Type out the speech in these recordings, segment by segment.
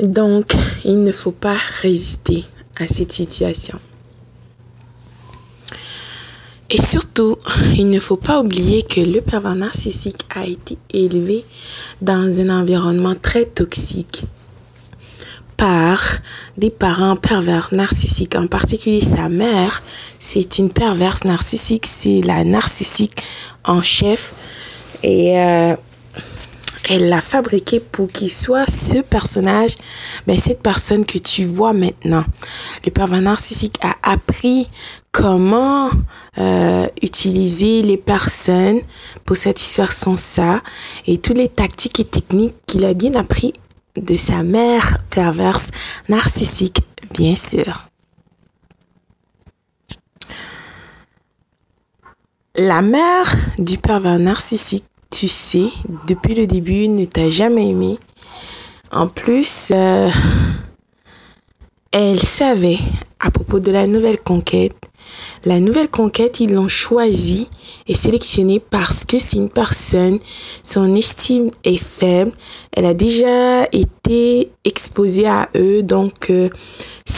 Donc, il ne faut pas résister à cette situation. Et surtout, il ne faut pas oublier que le pervers narcissique a été élevé dans un environnement très toxique par des parents pervers narcissiques, en particulier sa mère. C'est une perverse narcissique, c'est la narcissique en chef. Et euh, elle l'a fabriqué pour qu'il soit ce personnage, ben, cette personne que tu vois maintenant. Le pervers narcissique a appris comment euh, utiliser les personnes pour satisfaire son ça et toutes les tactiques et techniques qu'il a bien appris de sa mère perverse narcissique, bien sûr. La mère du pervers narcissique, tu sais, depuis le début, ne t'a jamais aimé. En plus, euh, elle savait à propos de la nouvelle conquête la nouvelle conquête, ils l'ont choisi et sélectionné parce que c'est une personne, son estime est faible, elle a déjà été exposée à eux, donc euh,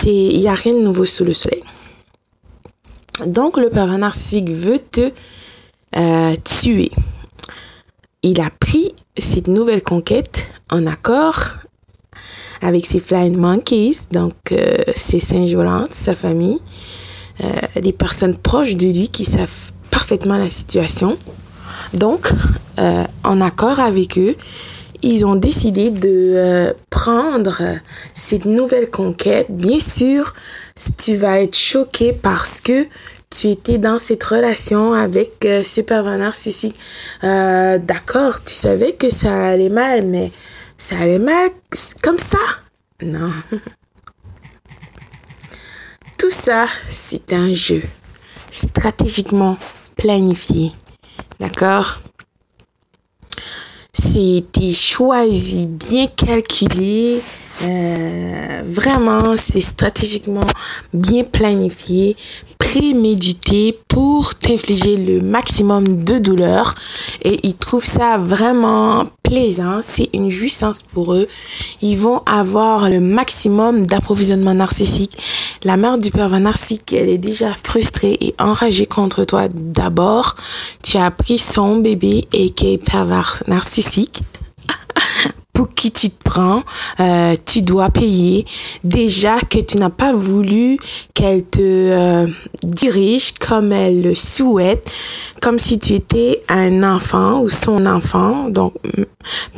il y a rien de nouveau sous le soleil. Donc le pervers narcissique veut te euh, tuer. Il a pris cette nouvelle conquête en accord avec ses flying monkeys, donc euh, ses singes volantes, sa famille, euh, des personnes proches de lui qui savent parfaitement la situation. Donc, euh, en accord avec eux, ils ont décidé de euh, prendre cette nouvelle conquête. Bien sûr, tu vas être choqué parce que tu étais dans cette relation avec ce pervers narcissique. D'accord, tu savais que ça allait mal, mais ça allait mal comme ça? Non. Tout ça, c'est un jeu stratégiquement planifié. D'accord? C'était choisi, bien calculé. Euh, vraiment, c'est stratégiquement bien planifié, prémédité pour t'infliger le maximum de douleur. Et ils trouvent ça vraiment plaisant. C'est une jouissance pour eux. Ils vont avoir le maximum d'approvisionnement narcissique. La mère du pervers narcissique, elle est déjà frustrée et enragée contre toi. D'abord, tu as pris son bébé et qui est pervers narcissique qui tu te prends, euh, tu dois payer. Déjà que tu n'as pas voulu qu'elle te euh, dirige comme elle le souhaite, comme si tu étais un enfant ou son enfant. Donc,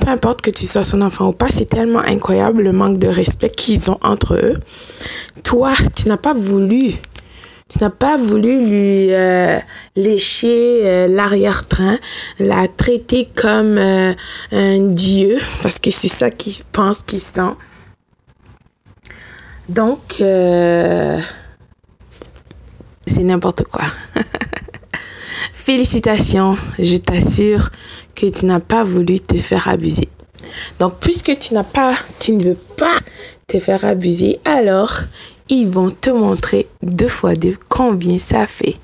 peu importe que tu sois son enfant ou pas, c'est tellement incroyable le manque de respect qu'ils ont entre eux. Toi, tu n'as pas voulu tu n'as pas voulu lui euh, lécher euh, l'arrière-train, la traiter comme euh, un dieu, parce que c'est ça qu'il pense qu'il sent. Donc, c'est n'importe quoi. Félicitations, je t'assure que tu n'as pas voulu te faire abuser. Donc, puisque tu n'as pas, tu ne veux pas te faire abuser, alors ils vont te montrer deux fois deux combien ça fait.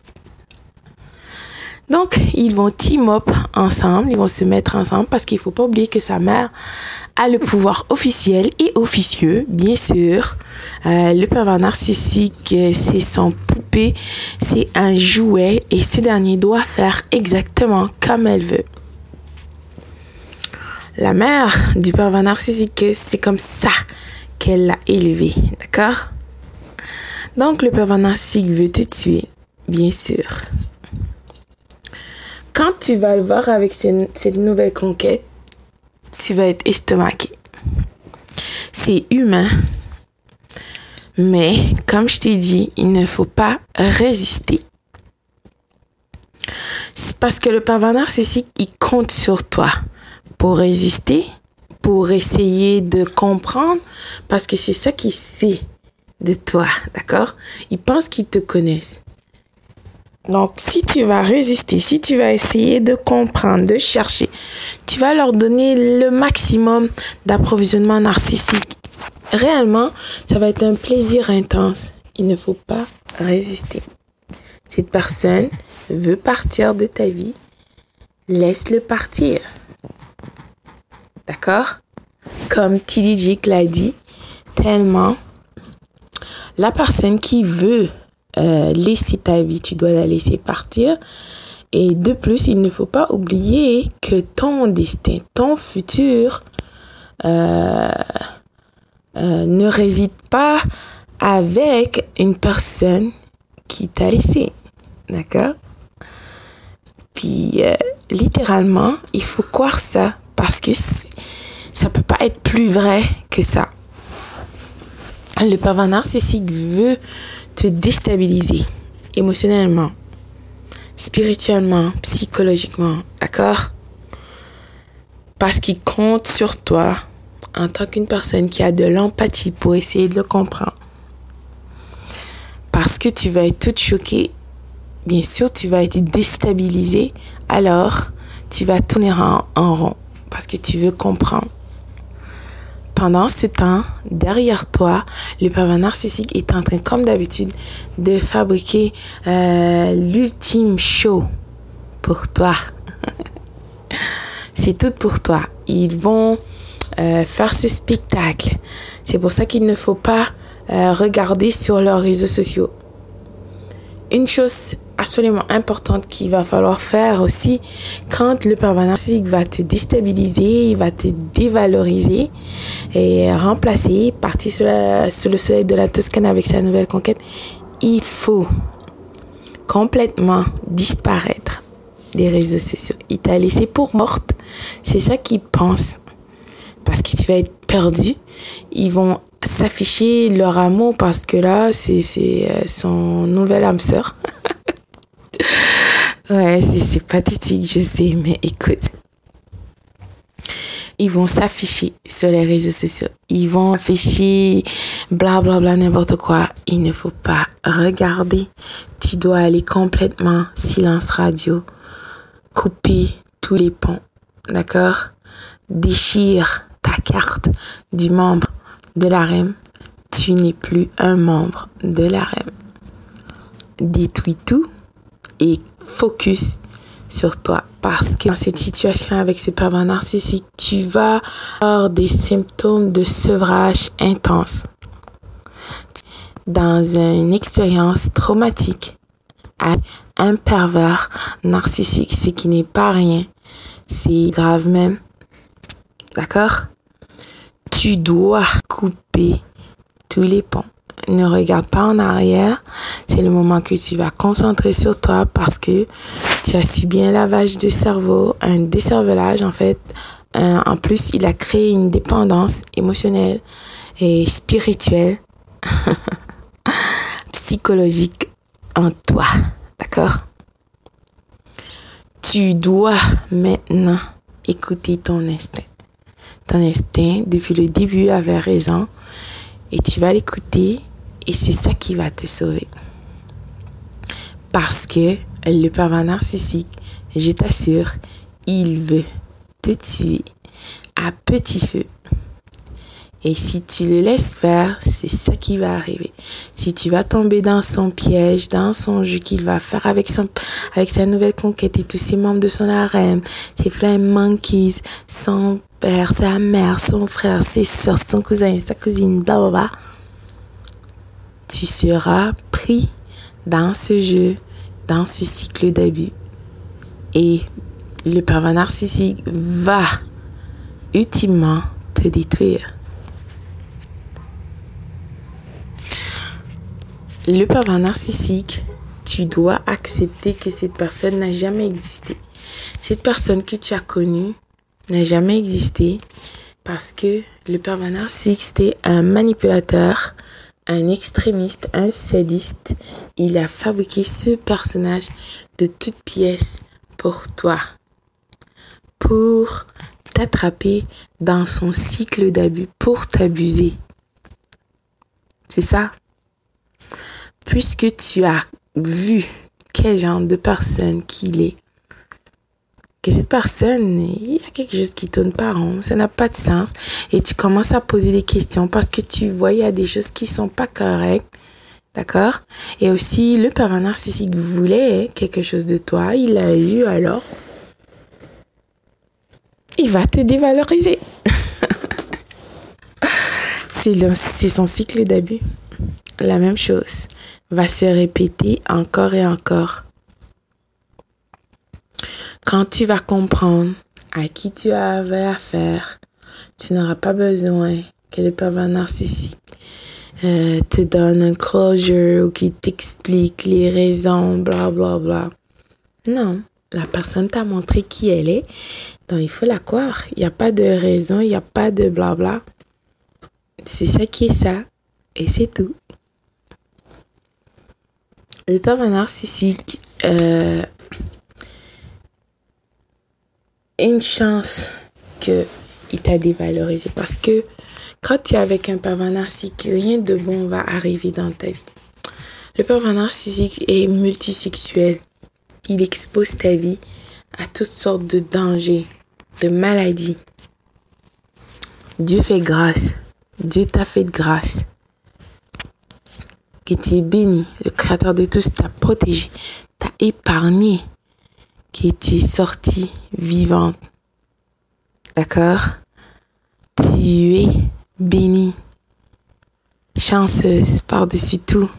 Donc, ils vont team up ensemble, ils vont se mettre ensemble parce qu'il faut pas oublier que sa mère a le pouvoir officiel et officieux, bien sûr. Euh, le pervers narcissique, c'est son poupée, c'est un jouet et ce dernier doit faire exactement comme elle veut. La mère du pervers narcissique, c'est comme ça qu'elle l'a élevé, d'accord? Donc le pervers narcissique veut te tuer, bien sûr. Quand tu vas le voir avec cette nouvelle conquête, tu vas être estomaqué. C'est humain. Mais, comme je t'ai dit, il ne faut pas résister. Parce que le pervers narcissique, il compte sur toi pour résister, pour essayer de comprendre, parce que c'est ça qu'il sait de toi, d'accord? Ils pensent qu'ils te connaissent. Donc, si tu vas résister, si tu vas essayer de comprendre, de chercher, tu vas leur donner le maximum d'approvisionnement narcissique. Réellement, ça va être un plaisir intense. Il ne faut pas résister. Cette personne veut partir de ta vie. Laisse-le partir. D'accord? Comme TDJ l'a dit, tellement la personne qui veut euh, laisser ta vie, tu dois la laisser partir. Et de plus, il ne faut pas oublier que ton destin, ton futur, euh, euh, ne réside pas avec une personne qui t'a laissé. D'accord? Puis, littéralement, il faut croire ça parce que ça peut pas être plus vrai que ça. Le pervers narcissique veut te déstabiliser émotionnellement, spirituellement, psychologiquement, d'accord? Parce qu'il compte sur toi en tant qu'une personne qui a de l'empathie pour essayer de le comprendre. Parce que tu vas être toute choquée, bien sûr, tu vas être déstabilisé, alors tu vas tourner en, en rond parce que tu veux comprendre. Pendant ce temps, derrière toi, le pervers narcissique est en train, comme d'habitude, de fabriquer euh, l'ultime show pour toi. C'est tout pour toi. Ils vont euh, faire ce spectacle. C'est pour ça qu'il ne faut pas euh, regarder sur leurs réseaux sociaux. Une chose absolument importante qu'il va falloir faire aussi quand le pervers va te déstabiliser, il va te dévaloriser et remplacer, partir sur, le soleil de la Toscane avec sa nouvelle conquête, il faut complètement disparaître des réseaux sociaux. Il t'a laissé pour morte. C'est ça qu'il pense. Parce que tu vas être perdu. Ils vont s'afficher leur amour parce que là, c'est euh, son nouvel âme sœur. Ouais, c'est pathétique, je sais, mais écoute. Ils vont s'afficher sur les réseaux sociaux. Ils vont afficher blablabla, bla, bla, n'importe quoi. Il ne faut pas regarder. Tu dois aller complètement silence radio. Couper tous les ponts. D'accord? Déchire ta carte du membre de la REM. Tu n'es plus un membre de la REM. Détruis tout et focus sur toi parce que dans cette situation avec ce pervers narcissique, tu vas avoir des symptômes de sevrage intense. Dans une expérience traumatique, un pervers narcissique, ce qui n'est pas rien, c'est grave même. D'accord? Tu dois couper tous les ponts ne regarde pas en arrière. C'est le moment que tu vas concentrer sur toi parce que tu as subi un lavage de cerveau, un décervelage en fait. en plus, il a créé une dépendance émotionnelle et spirituelle, psychologique en toi. D'accord? Tu dois maintenant écouter ton instinct. Ton instinct, depuis le début, avait raison. Et tu vas l'écouter et c'est ça qui va te sauver. Parce que le pervers narcissique, je t'assure, il veut te tuer à petit feu. Et si tu le laisses faire, c'est ça qui va arriver. Si tu vas tomber dans son piège, dans son jeu qu'il va faire avec son, avec sa nouvelle conquête et tous ses membres de son harem, ses flame monkeys, son père, sa mère, son frère, ses soeurs, son cousin, sa cousine, bla tu seras pris dans ce jeu, dans ce cycle d'abus. Et le pervers narcissique va ultimement te détruire. Le pervers narcissique, tu dois accepter que cette personne n'a jamais existé. Cette personne que tu as connue n'a jamais existé parce que le pervers narcissique, c'était un manipulateur, un extrémiste, un sadiste, il a fabriqué ce personnage de toutes pièces pour toi, pour t'attraper dans son cycle d'abus, pour t'abuser. C'est ça? Puisque tu as vu quel genre de personne qu'il est, que cette personne, il y a quelque chose qui tourne pas rond, ça n'a pas de sens. Et tu commences à poser des questions parce que tu vois, il y a des choses qui sont pas correctes. D'accord? Et aussi, le pervers narcissique voulait quelque chose de toi, il l'a eu, alors il va te dévaloriser. c'est son cycle d'abus. La même chose va se répéter encore et encore. Quand tu vas comprendre à qui tu avais affaire, tu n'auras pas besoin que le pervers narcissique euh, te donne un closure ou qui t'explique les raisons, bla bla bla. Non, la personne t'a montré qui elle est, donc il faut la croire. Il n'y a pas de raison, il n'y a pas de blabla. C'est ça qui est ça, et c'est tout. Le pervers narcissique, euh, une chance qu'il t'a dévalorisé parce que quand tu es avec un pervers narcissique, rien de bon va arriver dans ta vie. Le pervers narcissique est multisexuel. Il expose ta vie à toutes sortes de dangers, de maladies. Dieu fait grâce. Dieu t'a fait grâce. Que tu es béni. Le Créateur de tous t'a protégé, t'a épargné. Que tu es sorti vivante. D'accord? Tu es bénie, chanceuse par-dessus tout.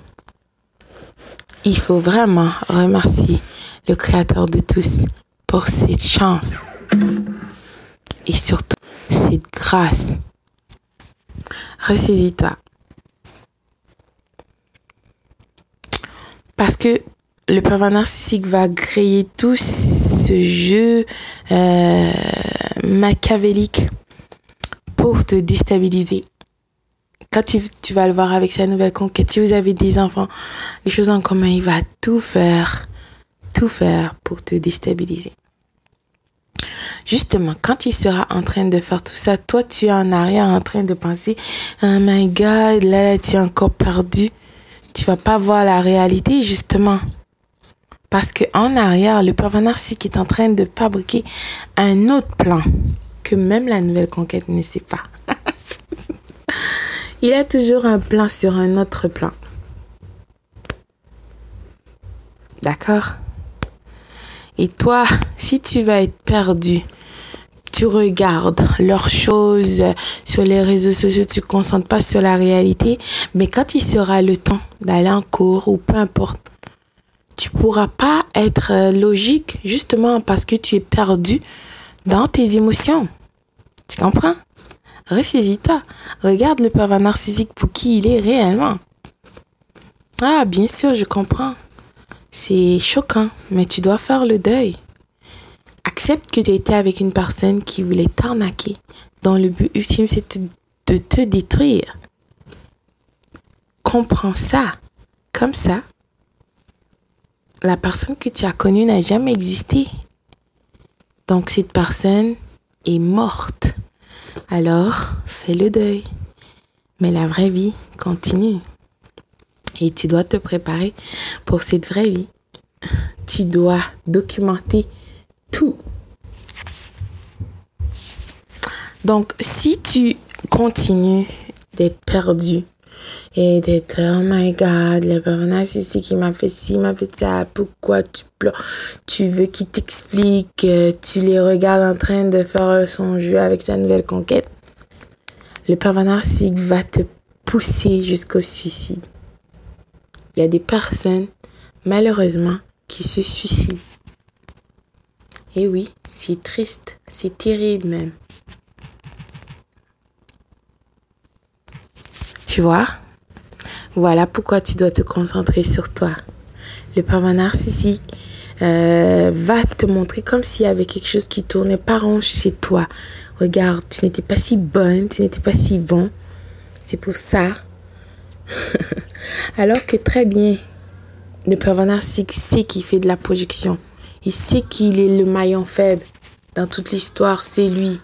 Il faut vraiment remercier le Créateur de tous pour cette chance et surtout cette grâce. Ressaisis-toi. Parce que le pervers narcissique va créer tout ce jeu euh, machiavélique pour te déstabiliser. Quand tu, vas le voir avec sa nouvelle conquête, si vous avez des enfants, les choses en commun, il va tout faire, tout faire pour te déstabiliser. Justement, quand il sera en train de faire tout ça, toi, tu es en arrière en train de penser, oh my god, là, tu es encore perdu. Tu vas pas voir la réalité, justement. Parce que en arrière, le pervers narcissique est en train de fabriquer un autre plan que même la nouvelle conquête ne sait pas. Il a toujours un plan sur un autre plan. D'accord? Et toi, si tu vas être perdu, tu regardes leurs choses sur les réseaux sociaux, tu ne concentres pas sur la réalité, mais quand il sera le temps d'aller en cours ou peu importe, tu pourras pas être logique justement parce que tu es perdu dans tes émotions. Tu comprends? Ressaisis-toi. Regarde le pervers narcissique pour qui il est réellement. Ah, bien sûr, je comprends. C'est choquant, mais tu dois faire le deuil. Accepte que tu étais avec une personne qui voulait t'arnaquer, dont le but ultime c'est de te détruire. Comprends ça. Comme ça, la personne que tu as connue n'a jamais existé. Donc cette personne est morte. Alors, fais le deuil. Mais la vraie vie continue. Et tu dois te préparer pour cette vraie vie. Tu dois documenter tout. Donc, si tu continues d'être perdu et d'être oh my god le père narcissique qui m'a fait ci m'a fait ça. Pourquoi tu pleures? Tu veux qu'il t'explique tu les regardes en train de faire son jeu avec sa nouvelle conquête? Le père narcissique va te pousser jusqu'au suicide. Il y a des personnes malheureusement qui se suicident. Et oui c'est triste c'est terrible même. Tu vois? Voilà pourquoi tu dois te concentrer sur toi. Le pervers narcissique euh, va te montrer comme s'il y avait quelque chose qui tournait pas rond chez toi. Regarde, tu n'étais pas si bonne, tu n'étais pas si bon. C'est pour ça. Alors que très bien, le pervers narcissique sait qu'il fait de la projection. Il sait qu'il est le maillon faible dans toute l'histoire, c'est lui.